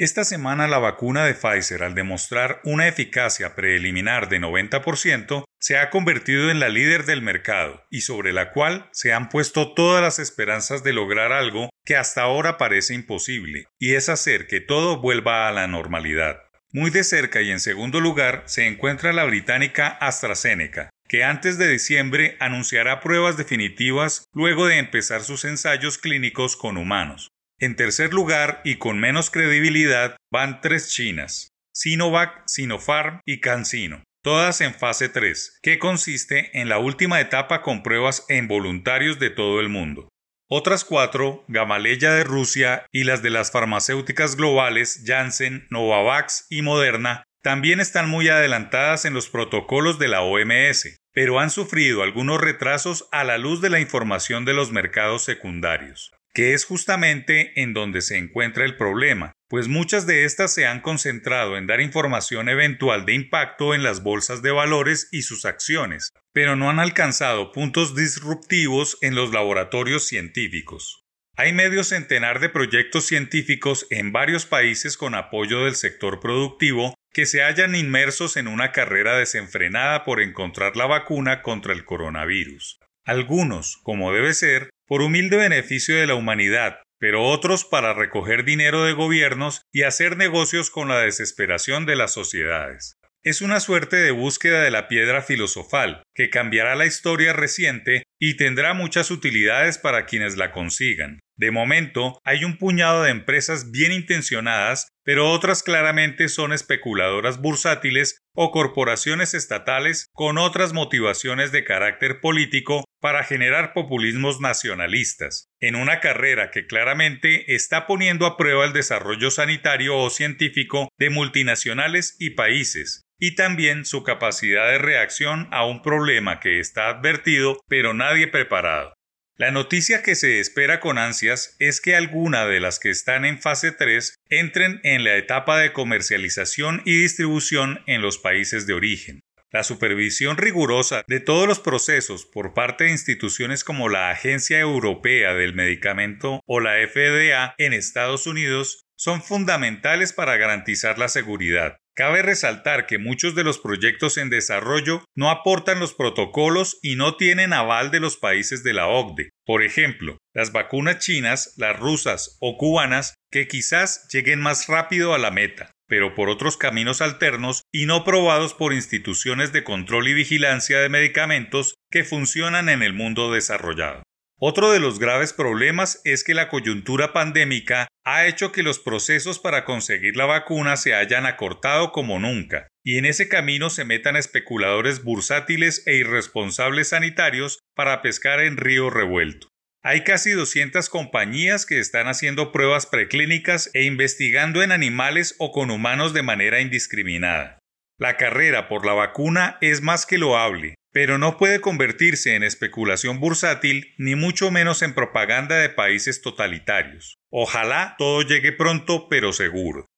Esta semana la vacuna de Pfizer, al demostrar una eficacia preliminar de 90%, se ha convertido en la líder del mercado y sobre la cual se han puesto todas las esperanzas de lograr algo que hasta ahora parece imposible, y es hacer que todo vuelva a la normalidad. Muy de cerca y en segundo lugar se encuentra la británica AstraZeneca, que antes de diciembre anunciará pruebas definitivas luego de empezar sus ensayos clínicos con humanos. En tercer lugar, y con menos credibilidad, van tres chinas, Sinovac, Sinopharm y CanSino, todas en fase 3, que consiste en la última etapa con pruebas en voluntarios de todo el mundo. Otras cuatro, Gamaleya de Rusia y las de las farmacéuticas globales Janssen, Novavax y Moderna, también están muy adelantadas en los protocolos de la OMS, pero han sufrido algunos retrasos a la luz de la información de los mercados secundarios que es justamente en donde se encuentra el problema, pues muchas de estas se han concentrado en dar información eventual de impacto en las bolsas de valores y sus acciones, pero no han alcanzado puntos disruptivos en los laboratorios científicos. Hay medio centenar de proyectos científicos en varios países con apoyo del sector productivo que se hallan inmersos en una carrera desenfrenada por encontrar la vacuna contra el coronavirus. Algunos, como debe ser, por humilde beneficio de la humanidad, pero otros para recoger dinero de gobiernos y hacer negocios con la desesperación de las sociedades. Es una suerte de búsqueda de la piedra filosofal, que cambiará la historia reciente y tendrá muchas utilidades para quienes la consigan. De momento, hay un puñado de empresas bien intencionadas, pero otras claramente son especuladoras bursátiles o corporaciones estatales con otras motivaciones de carácter político para generar populismos nacionalistas, en una carrera que claramente está poniendo a prueba el desarrollo sanitario o científico de multinacionales y países, y también su capacidad de reacción a un problema que está advertido pero nadie preparado. La noticia que se espera con ansias es que alguna de las que están en fase 3 entren en la etapa de comercialización y distribución en los países de origen. La supervisión rigurosa de todos los procesos por parte de instituciones como la Agencia Europea del Medicamento o la FDA en Estados Unidos son fundamentales para garantizar la seguridad. Cabe resaltar que muchos de los proyectos en desarrollo no aportan los protocolos y no tienen aval de los países de la OCDE. Por ejemplo, las vacunas chinas, las rusas o cubanas, que quizás lleguen más rápido a la meta, pero por otros caminos alternos y no probados por instituciones de control y vigilancia de medicamentos que funcionan en el mundo desarrollado. Otro de los graves problemas es que la coyuntura pandémica ha hecho que los procesos para conseguir la vacuna se hayan acortado como nunca, y en ese camino se metan especuladores bursátiles e irresponsables sanitarios para pescar en río revuelto. Hay casi 200 compañías que están haciendo pruebas preclínicas e investigando en animales o con humanos de manera indiscriminada. La carrera por la vacuna es más que loable, pero no puede convertirse en especulación bursátil ni mucho menos en propaganda de países totalitarios. Ojalá todo llegue pronto pero seguro.